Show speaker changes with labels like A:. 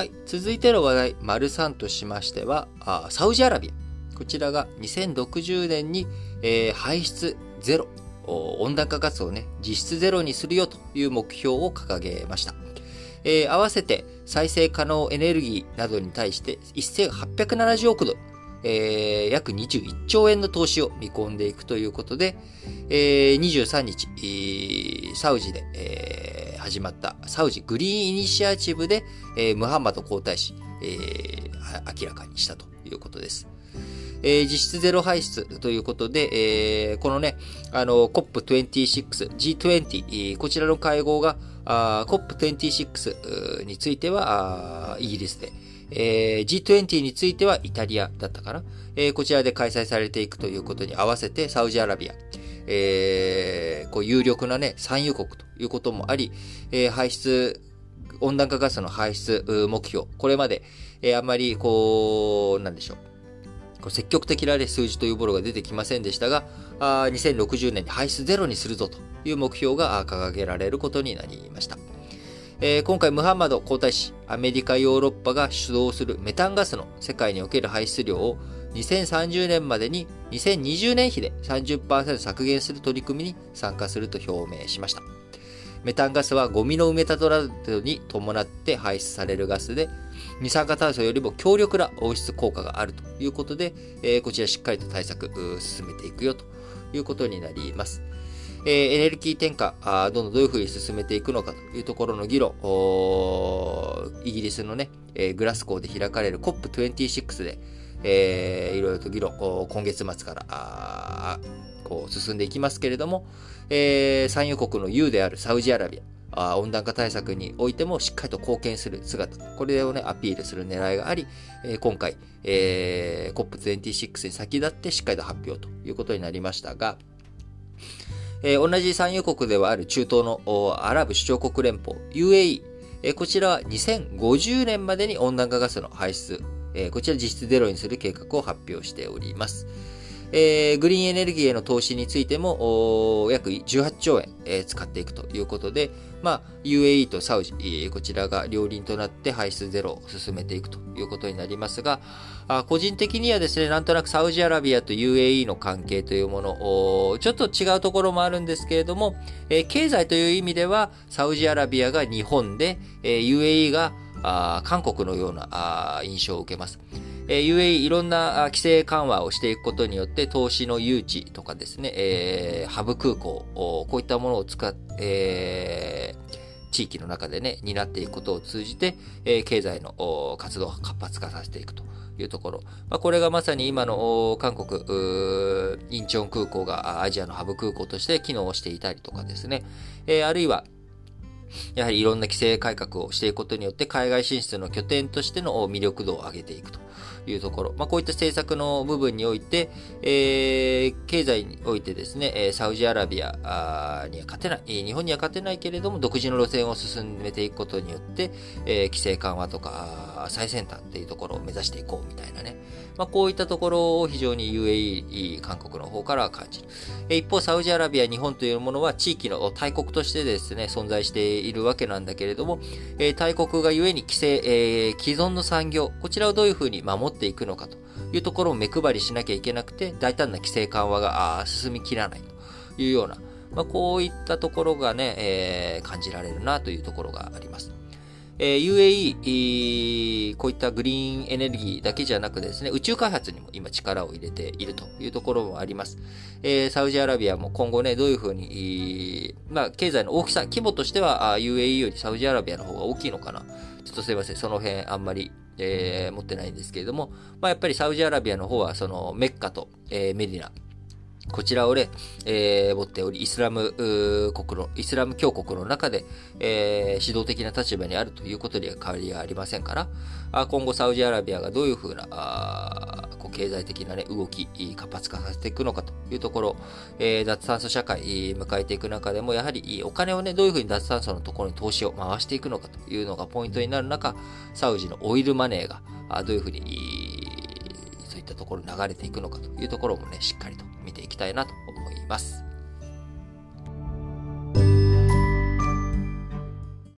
A: はい。続いての話題、丸3としましては、あサウジアラビア。こちらが2060年に、えー、排出ゼロ、温暖化ガスをね、実質ゼロにするよという目標を掲げました。えー、合わせて再生可能エネルギーなどに対して1870億ドル、えー、約21兆円の投資を見込んでいくということで、えー、23日、サウジで、えー、始まったサウジグリーンイニシアチブで、え、ムハンマド皇太子、え、明らかにしたということです。えー、実質ゼロ排出ということで、えー、このね、あの、COP26、G20、こちらの会合が、COP26 については、イギリスで、えー、G20 についてはイタリアだったかな、えー、こちらで開催されていくということに合わせて、サウジアラビア、えー、こう有力なね、産油国ということもあり、えー、排出、温暖化ガスの排出目標、これまで、えー、あまり、こう、なんでしょう。積極的な、ね、数字というものが出てきませんでしたが、あ2060年に排出ゼロにするぞという目標が掲げられることになりました。えー、今回、ムハンマド皇太子、アメリカ、ヨーロッパが主導するメタンガスの世界における排出量を2030年までに2020年比で30%削減する取り組みに参加すると表明しました。メタンガスはゴミの埋め立てなどに伴って排出されるガスで、二酸化炭素よりも強力な温室効果があるということで、えー、こちらしっかりと対策進めていくよということになります。えー、エネルギー転嫁あ、どんどんどういうふうに進めていくのかというところの議論、イギリスのね、えー、グラスコーで開かれる COP26 で、えー、いろいろと議論、今月末からこう進んでいきますけれども、えー、産油国の U であるサウジアラビア、あ温暖化対策においてもしっかりと貢献する姿、これをね、アピールする狙いがあり、えー、今回、えー、COP26 に先立ってしっかりと発表ということになりましたが、えー、同じ産油国ではある中東のアラブ首長国連邦 UAE、えー、こちらは2050年までに温暖化ガスの排出、えー、こちら実質ゼロにする計画を発表しております。えー、グリーンエネルギーへの投資についても、約18兆円、えー、使っていくということで、まあ、UAE とサウジ、こちらが両輪となって排出ゼロを進めていくということになりますが、あ個人的にはですね、なんとなくサウジアラビアと UAE の関係というもの、ちょっと違うところもあるんですけれども、えー、経済という意味では、サウジアラビアが日本で、えー、UAE があ韓国のようなあ印象を受けます。えー、UAE いろんな規制緩和をしていくことによって投資の誘致とかですね、えー、ハブ空港、こういったものを使って、えー、地域の中でね、担っていくことを通じて、えー、経済の活動を活発化させていくというところ。まあ、これがまさに今の韓国、インチョン空港がアジアのハブ空港として機能していたりとかですね、えー、あるいは、やはりいろんな規制改革をしていくことによって海外進出の拠点としての魅力度を上げていくと。いうところ、まあ、こういった政策の部分において、えー、経済においてですね、サウジアラビアには勝てない、日本には勝てないけれども、独自の路線を進めていくことによって、えー、規制緩和とか最先端っていうところを目指していこうみたいなね、まあ、こういったところを非常に UAE、韓国の方から感じる。一方、サウジアラビア、日本というものは地域の大国としてですね、存在しているわけなんだけれども、大国がゆえに規制、えー、既存の産業、こちらをどういうふうに守っていくのかというところを目配りしなきゃいけなくて、大胆な規制緩和が進みきらないというような、まあ、こういったところがね、えー、感じられるなというところがあります。えー、UAE、こういったグリーンエネルギーだけじゃなくですね、宇宙開発にも今力を入れているというところもあります。えー、サウジアラビアも今後ね、どういうふうに、まあ、経済の大きさ、規模としては UAE よりサウジアラビアの方が大きいのかな。ちょっとすいません、その辺あんまり、えー、持ってないんですけれども、まあ、やっぱりサウジアラビアの方は、そのメッカと、えー、メディナ、こちらをね、えー、持っており、イスラム国の、イスラム教国の中で、えー、指導的な立場にあるということには変わりがありませんから、あ今後サウジアラビアがどういうふうな、あこう経済的なね、動き、活発化させていくのかというところ、えー、脱炭素社会、迎えていく中でも、やはりお金をね、どういうふうに脱炭素のところに投資を回していくのかというのがポイントになる中、サウジのオイルマネーが、あどういうふうに、そういったところ流れていくのかというところもね、しっかりと見ていきたいなと思います。